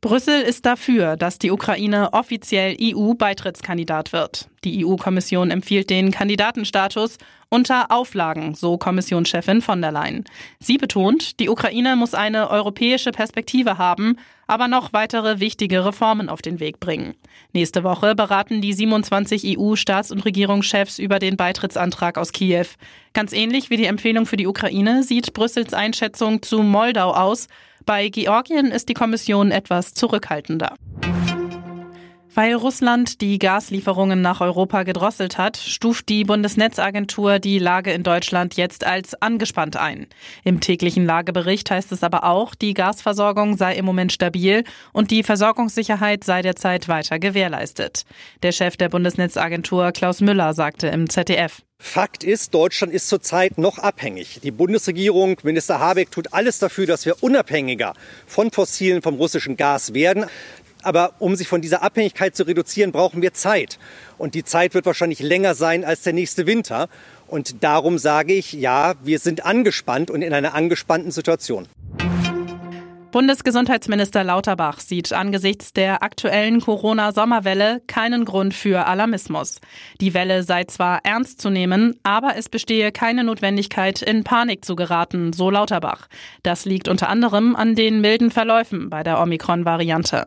Brüssel ist dafür, dass die Ukraine offiziell EU-Beitrittskandidat wird. Die EU-Kommission empfiehlt den Kandidatenstatus unter Auflagen, so Kommissionschefin von der Leyen. Sie betont, die Ukraine muss eine europäische Perspektive haben, aber noch weitere wichtige Reformen auf den Weg bringen. Nächste Woche beraten die 27 EU-Staats- und Regierungschefs über den Beitrittsantrag aus Kiew. Ganz ähnlich wie die Empfehlung für die Ukraine sieht Brüssels Einschätzung zu Moldau aus. Bei Georgien ist die Kommission etwas zurückhaltender. Weil Russland die Gaslieferungen nach Europa gedrosselt hat, stuft die Bundesnetzagentur die Lage in Deutschland jetzt als angespannt ein. Im täglichen Lagebericht heißt es aber auch, die Gasversorgung sei im Moment stabil und die Versorgungssicherheit sei derzeit weiter gewährleistet. Der Chef der Bundesnetzagentur Klaus Müller sagte im ZDF. Fakt ist, Deutschland ist zurzeit noch abhängig. Die Bundesregierung, Minister Habeck, tut alles dafür, dass wir unabhängiger von fossilen, vom russischen Gas werden. Aber um sich von dieser Abhängigkeit zu reduzieren, brauchen wir Zeit. Und die Zeit wird wahrscheinlich länger sein als der nächste Winter. Und darum sage ich, ja, wir sind angespannt und in einer angespannten Situation. Bundesgesundheitsminister Lauterbach sieht angesichts der aktuellen Corona-Sommerwelle keinen Grund für Alarmismus. Die Welle sei zwar ernst zu nehmen, aber es bestehe keine Notwendigkeit, in Panik zu geraten, so Lauterbach. Das liegt unter anderem an den milden Verläufen bei der Omikron-Variante.